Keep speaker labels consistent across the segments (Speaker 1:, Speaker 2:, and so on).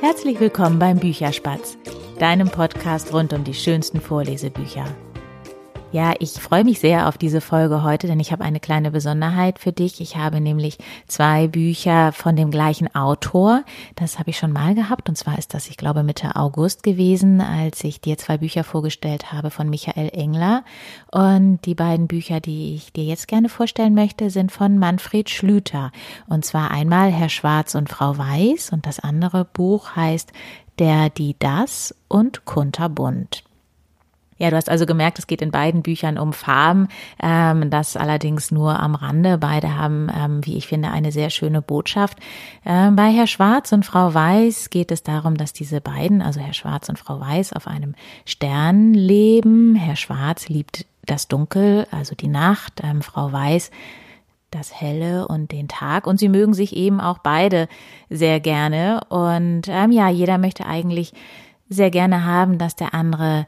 Speaker 1: Herzlich willkommen beim Bücherspatz, deinem Podcast rund um die schönsten Vorlesebücher. Ja, ich freue mich sehr auf diese Folge heute, denn ich habe eine kleine Besonderheit für dich. Ich habe nämlich zwei Bücher von dem gleichen Autor. Das habe ich schon mal gehabt und zwar ist das, ich glaube, Mitte August gewesen, als ich dir zwei Bücher vorgestellt habe von Michael Engler. Und die beiden Bücher, die ich dir jetzt gerne vorstellen möchte, sind von Manfred Schlüter. Und zwar einmal Herr Schwarz und Frau Weiß und das andere Buch heißt Der, die, das und Kunterbunt. Ja, du hast also gemerkt, es geht in beiden Büchern um Farben, ähm, das allerdings nur am Rande. Beide haben, ähm, wie ich finde, eine sehr schöne Botschaft. Ähm, bei Herr Schwarz und Frau Weiß geht es darum, dass diese beiden, also Herr Schwarz und Frau Weiß, auf einem Stern leben. Herr Schwarz liebt das Dunkel, also die Nacht. Ähm, Frau Weiß das Helle und den Tag. Und sie mögen sich eben auch beide sehr gerne. Und ähm, ja, jeder möchte eigentlich sehr gerne haben, dass der andere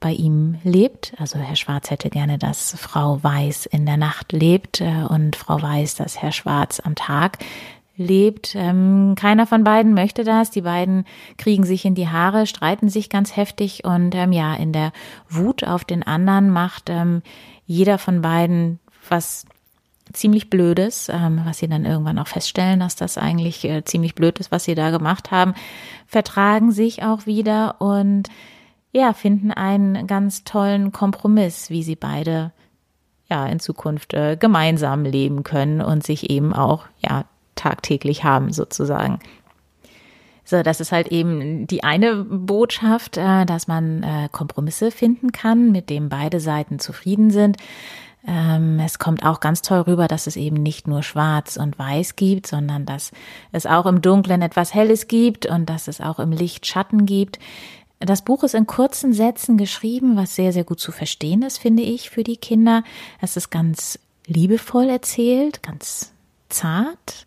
Speaker 1: bei ihm lebt. Also Herr Schwarz hätte gerne, dass Frau Weiß in der Nacht lebt äh, und Frau Weiß, dass Herr Schwarz am Tag lebt. Ähm, keiner von beiden möchte das. Die beiden kriegen sich in die Haare, streiten sich ganz heftig und ähm, ja, in der Wut auf den anderen macht ähm, jeder von beiden was ziemlich Blödes, ähm, was sie dann irgendwann auch feststellen, dass das eigentlich äh, ziemlich blöd ist, was sie da gemacht haben, vertragen sich auch wieder und ja, finden einen ganz tollen Kompromiss, wie sie beide ja in Zukunft äh, gemeinsam leben können und sich eben auch ja tagtäglich haben sozusagen. So, das ist halt eben die eine Botschaft, äh, dass man äh, Kompromisse finden kann, mit dem beide Seiten zufrieden sind. Ähm, es kommt auch ganz toll rüber, dass es eben nicht nur schwarz und weiß gibt, sondern dass es auch im Dunklen etwas Helles gibt und dass es auch im Licht Schatten gibt. Das Buch ist in kurzen Sätzen geschrieben, was sehr, sehr gut zu verstehen ist, finde ich, für die Kinder. Es ist ganz liebevoll erzählt, ganz zart.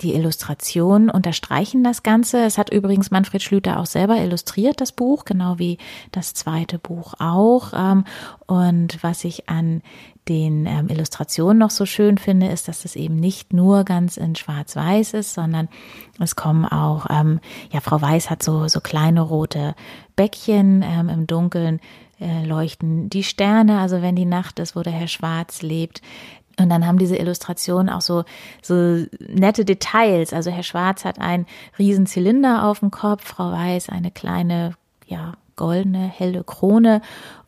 Speaker 1: Die Illustrationen unterstreichen das Ganze. Es hat übrigens Manfred Schlüter auch selber illustriert, das Buch, genau wie das zweite Buch auch. Ähm, und was ich an den ähm, Illustrationen noch so schön finde, ist, dass es eben nicht nur ganz in Schwarz-Weiß ist, sondern es kommen auch, ähm, ja, Frau Weiß hat so, so kleine rote Bäckchen im Dunkeln äh, leuchten die Sterne, also wenn die Nacht ist, wo der Herr Schwarz lebt. Und dann haben diese Illustrationen auch so, so nette Details. Also Herr Schwarz hat einen riesen Zylinder auf dem Kopf, Frau Weiß eine kleine, ja, goldene, helle Krone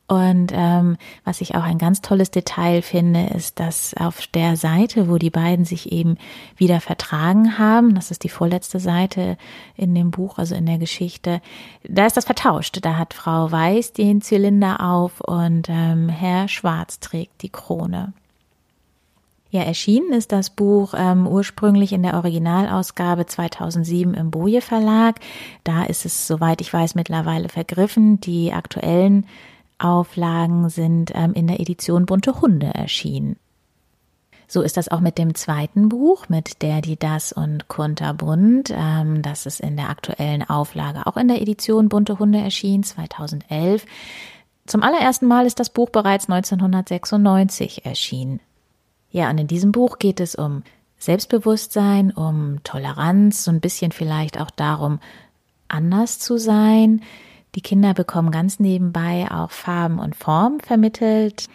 Speaker 1: und ähm, was ich auch ein ganz tolles Detail finde, ist, dass auf der Seite, wo die beiden sich eben wieder vertragen haben, das ist die vorletzte Seite in dem Buch, also in der Geschichte, da ist das vertauscht. Da hat Frau Weiß den Zylinder auf und ähm, Herr Schwarz trägt die Krone. Ja, erschienen ist das Buch ähm, ursprünglich in der Originalausgabe 2007 im Boje Verlag. Da ist es, soweit ich weiß, mittlerweile vergriffen. Die aktuellen Auflagen sind ähm, in der Edition Bunte Hunde erschienen. So ist das auch mit dem zweiten Buch, mit Der, die, das und Kunterbunt. Ähm, das ist in der aktuellen Auflage auch in der Edition Bunte Hunde erschienen, 2011. Zum allerersten Mal ist das Buch bereits 1996 erschienen. Ja, und in diesem Buch geht es um Selbstbewusstsein, um Toleranz, so ein bisschen vielleicht auch darum, anders zu sein. Die Kinder bekommen ganz nebenbei auch Farben und Formen vermittelt.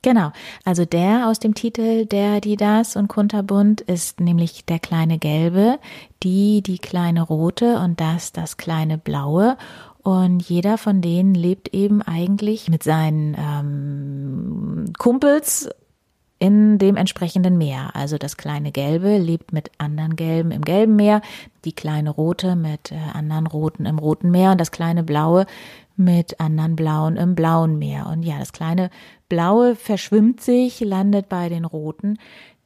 Speaker 1: Genau, also der aus dem Titel Der, die, das und Kunterbunt ist nämlich der kleine gelbe, die, die kleine rote und das, das kleine blaue. Und jeder von denen lebt eben eigentlich mit seinen ähm, Kumpels in dem entsprechenden Meer. Also das kleine Gelbe lebt mit anderen Gelben im gelben Meer, die kleine Rote mit äh, anderen Roten im roten Meer und das kleine Blaue mit anderen Blauen im blauen Meer. Und ja, das kleine Blaue verschwimmt sich, landet bei den Roten,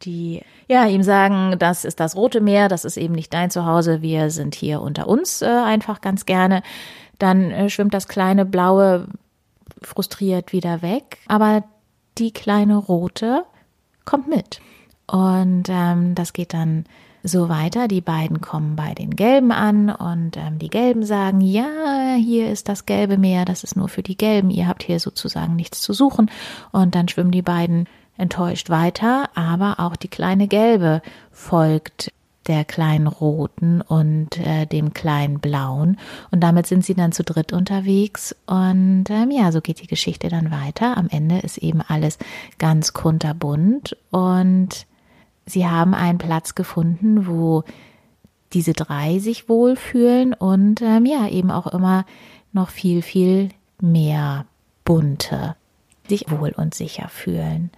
Speaker 1: die ja ihm sagen, das ist das Rote Meer, das ist eben nicht dein Zuhause, wir sind hier unter uns äh, einfach ganz gerne. Dann äh, schwimmt das kleine Blaue frustriert wieder weg, aber die kleine Rote kommt mit. Und ähm, das geht dann so weiter. Die beiden kommen bei den Gelben an und ähm, die Gelben sagen, ja, hier ist das gelbe Meer, das ist nur für die Gelben, ihr habt hier sozusagen nichts zu suchen. Und dann schwimmen die beiden enttäuscht weiter, aber auch die kleine Gelbe folgt der kleinen roten und äh, dem kleinen blauen. Und damit sind sie dann zu dritt unterwegs. Und ähm, ja, so geht die Geschichte dann weiter. Am Ende ist eben alles ganz kunterbunt. Und sie haben einen Platz gefunden, wo diese drei sich wohlfühlen und ähm, ja, eben auch immer noch viel, viel mehr bunte sich wohl und sicher fühlen.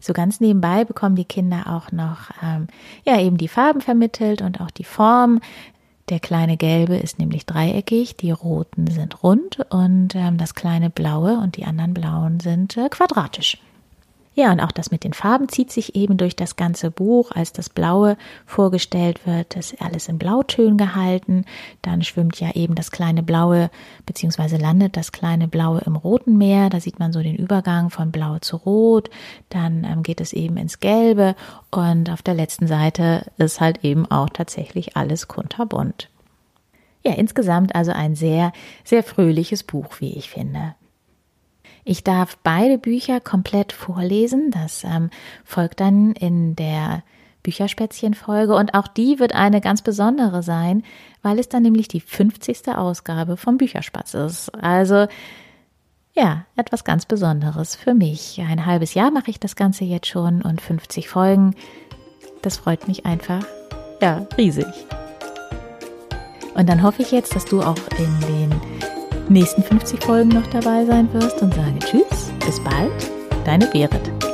Speaker 1: So ganz nebenbei bekommen die Kinder auch noch ähm, ja eben die Farben vermittelt und auch die Form. Der kleine gelbe ist nämlich dreieckig, die roten sind rund und ähm, das kleine blaue und die anderen blauen sind äh, quadratisch. Ja, und auch das mit den Farben zieht sich eben durch das ganze Buch. Als das Blaue vorgestellt wird, ist alles in Blautönen gehalten. Dann schwimmt ja eben das kleine Blaue, beziehungsweise landet das kleine Blaue im Roten Meer. Da sieht man so den Übergang von Blau zu Rot. Dann ähm, geht es eben ins Gelbe. Und auf der letzten Seite ist halt eben auch tatsächlich alles kunterbunt. Ja, insgesamt also ein sehr, sehr fröhliches Buch, wie ich finde. Ich darf beide Bücher komplett vorlesen. Das ähm, folgt dann in der Bücherspätzchen-Folge und auch die wird eine ganz besondere sein, weil es dann nämlich die 50. Ausgabe vom Bücherspatz ist. Also ja, etwas ganz Besonderes für mich. Ein halbes Jahr mache ich das Ganze jetzt schon und 50 Folgen. Das freut mich einfach, ja, riesig. Und dann hoffe ich jetzt, dass du auch in den nächsten 50 Folgen noch dabei sein wirst und sage Tschüss, bis bald, deine Berit.